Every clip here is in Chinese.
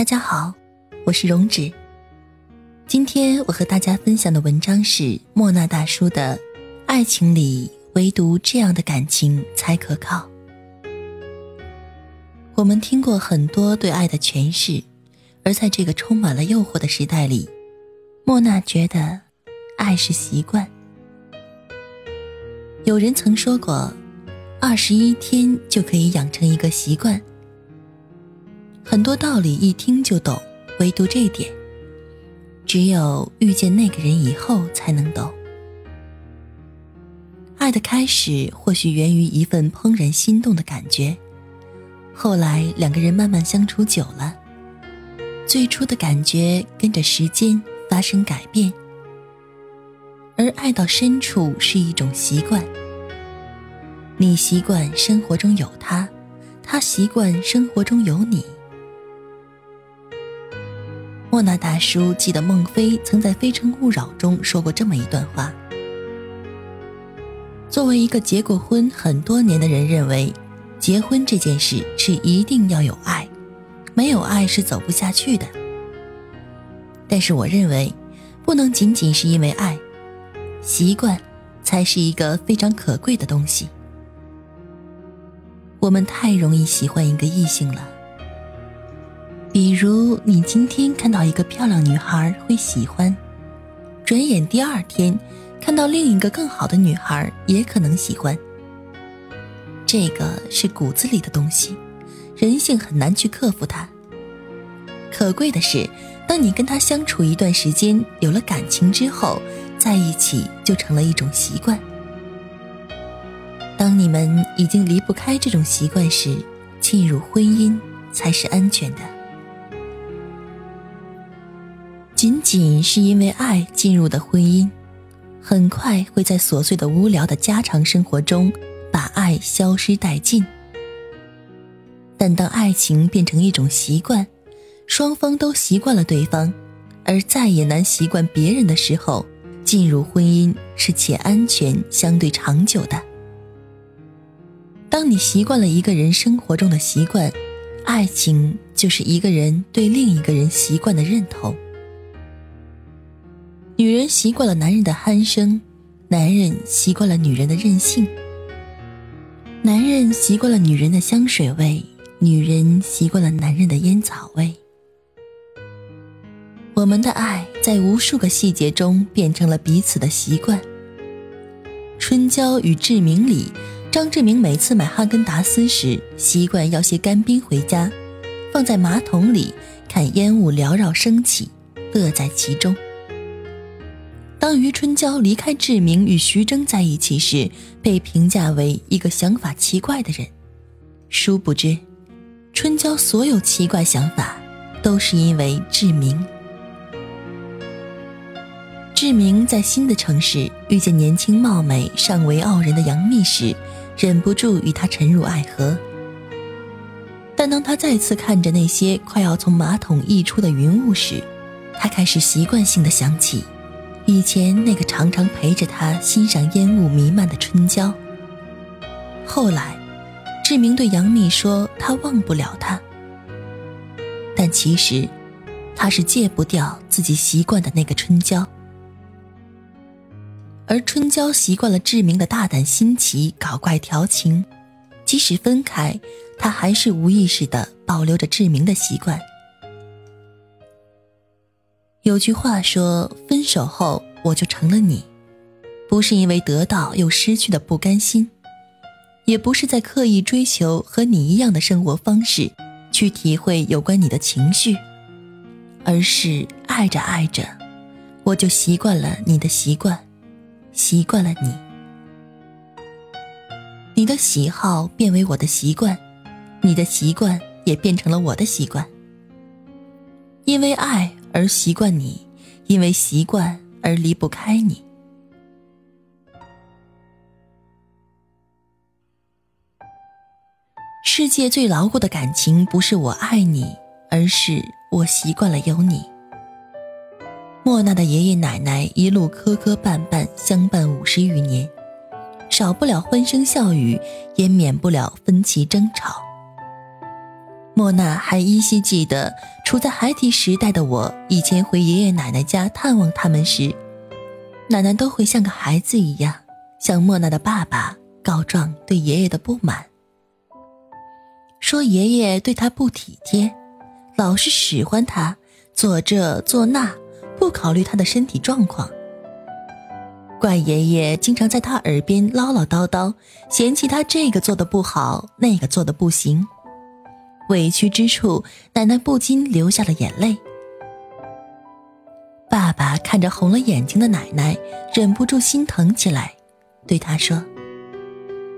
大家好，我是荣止。今天我和大家分享的文章是莫那大叔的《爱情里唯独这样的感情才可靠》。我们听过很多对爱的诠释，而在这个充满了诱惑的时代里，莫娜觉得爱是习惯。有人曾说过，二十一天就可以养成一个习惯。很多道理一听就懂，唯独这点，只有遇见那个人以后才能懂。爱的开始或许源于一份怦然心动的感觉，后来两个人慢慢相处久了，最初的感觉跟着时间发生改变，而爱到深处是一种习惯。你习惯生活中有他，他习惯生活中有你。莫那大叔记得孟非曾在《非诚勿扰》中说过这么一段话：作为一个结过婚很多年的人，认为结婚这件事是一定要有爱，没有爱是走不下去的。但是我认为，不能仅仅是因为爱，习惯才是一个非常可贵的东西。我们太容易喜欢一个异性了。比如，你今天看到一个漂亮女孩会喜欢，转眼第二天看到另一个更好的女孩也可能喜欢。这个是骨子里的东西，人性很难去克服它。可贵的是，当你跟他相处一段时间，有了感情之后，在一起就成了一种习惯。当你们已经离不开这种习惯时，进入婚姻才是安全的。仅仅是因为爱进入的婚姻，很快会在琐碎的、无聊的家常生活中把爱消失殆尽。但当爱情变成一种习惯，双方都习惯了对方，而再也难习惯别人的时候，进入婚姻是且安全、相对长久的。当你习惯了一个人生活中的习惯，爱情就是一个人对另一个人习惯的认同。女人习惯了男人的鼾声，男人习惯了女人的任性。男人习惯了女人的香水味，女人习惯了男人的烟草味。我们的爱在无数个细节中变成了彼此的习惯。《春娇与志明》里，张志明每次买哈根达斯时，习惯要些干冰回家，放在马桶里，看烟雾缭绕升起，乐在其中。当余春娇离开志明与徐峥在一起时，被评价为一个想法奇怪的人。殊不知，春娇所有奇怪想法，都是因为志明。志明在新的城市遇见年轻貌美、尚为傲人的杨幂时，忍不住与她沉入爱河。但当他再次看着那些快要从马桶溢出的云雾时，他开始习惯性的想起。以前那个常常陪着他欣赏烟雾弥漫的春娇。后来，志明对杨幂说他忘不了她，但其实，他是戒不掉自己习惯的那个春娇。而春娇习惯了志明的大胆新奇、搞怪调情，即使分开，她还是无意识的保留着志明的习惯。有句话说：“分手后我就成了你，不是因为得到又失去的不甘心，也不是在刻意追求和你一样的生活方式，去体会有关你的情绪，而是爱着爱着，我就习惯了你的习惯，习惯了你，你的喜好变为我的习惯，你的习惯也变成了我的习惯。”因为爱而习惯你，因为习惯而离不开你。世界最牢固的感情，不是我爱你，而是我习惯了有你。莫娜的爷爷奶奶一路磕磕绊绊相伴五十余年，少不了欢声笑语，也免不了分歧争吵。莫娜还依稀记得，处在孩提时代的我，以前回爷爷奶奶家探望他们时，奶奶都会像个孩子一样，向莫娜的爸爸告状对爷爷的不满。说爷爷对他不体贴，老是使唤他做这做那，不考虑他的身体状况。怪爷爷经常在他耳边唠唠叨叨，嫌弃他这个做的不好，那个做的不行。委屈之处，奶奶不禁流下了眼泪。爸爸看着红了眼睛的奶奶，忍不住心疼起来，对她说：“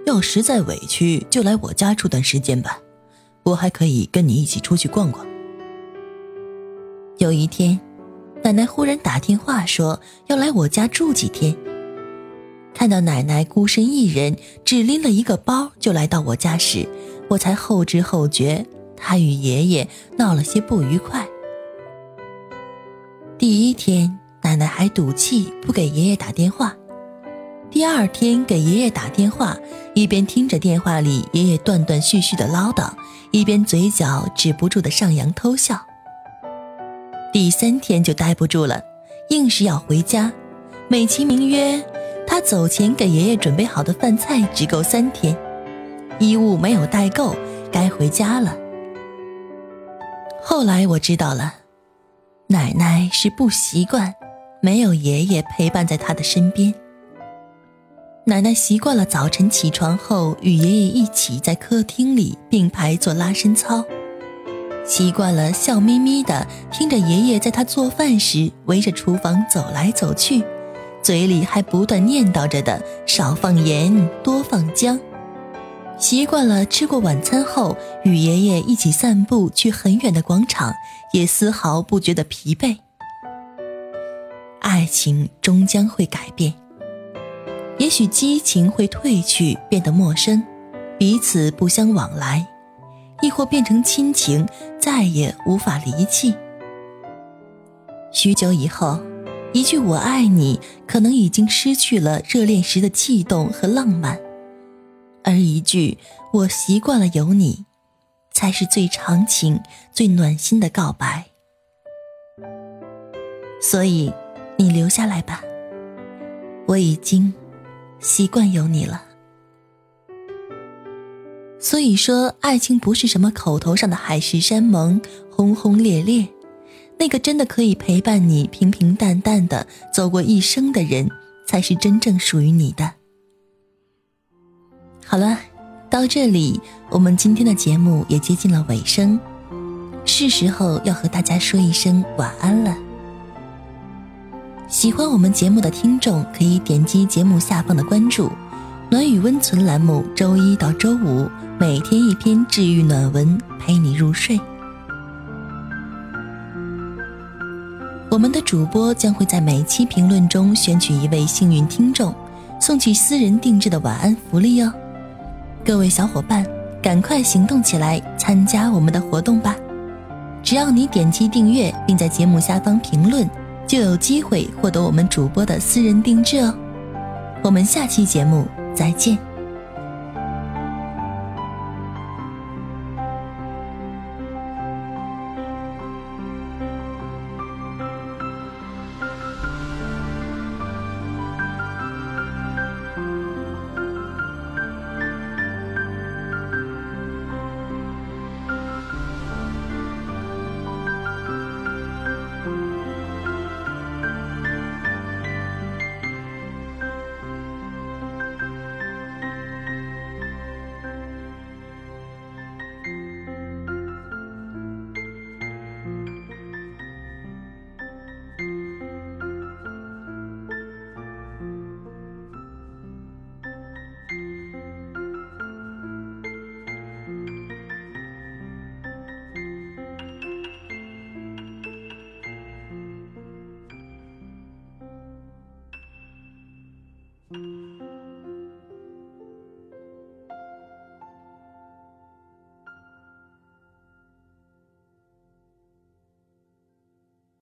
要实在委屈，就来我家住段时间吧。”我还可以跟你一起出去逛逛。有一天，奶奶忽然打电话说要来我家住几天。看到奶奶孤身一人，只拎了一个包就来到我家时，我才后知后觉，他与爷爷闹了些不愉快。第一天，奶奶还赌气不给爷爷打电话。第二天给爷爷打电话，一边听着电话里爷爷断断续续的唠叨，一边嘴角止不住的上扬偷笑。第三天就待不住了，硬是要回家，美其名曰他走前给爷爷准备好的饭菜只够三天，衣物没有带够，该回家了。后来我知道了，奶奶是不习惯没有爷爷陪伴在她的身边。奶奶习惯了早晨起床后与爷爷一起在客厅里并排做拉伸操，习惯了笑眯眯的听着爷爷在他做饭时围着厨房走来走去，嘴里还不断念叨着的少放盐多放姜，习惯了吃过晚餐后与爷爷一起散步去很远的广场，也丝毫不觉得疲惫。爱情终将会改变。也许激情会褪去，变得陌生，彼此不相往来；亦或变成亲情，再也无法离弃。许久以后，一句“我爱你”可能已经失去了热恋时的悸动和浪漫，而一句“我习惯了有你”，才是最长情、最暖心的告白。所以，你留下来吧，我已经。习惯有你了，所以说，爱情不是什么口头上的海誓山盟、轰轰烈烈，那个真的可以陪伴你平平淡淡的走过一生的人，才是真正属于你的。好了，到这里，我们今天的节目也接近了尾声，是时候要和大家说一声晚安了。喜欢我们节目的听众可以点击节目下方的关注“暖与温存”栏目，周一到周五每天一篇治愈暖文，陪你入睡。我们的主播将会在每期评论中选取一位幸运听众，送去私人定制的晚安福利哦！各位小伙伴，赶快行动起来，参加我们的活动吧！只要你点击订阅，并在节目下方评论。就有机会获得我们主播的私人定制哦，我们下期节目再见。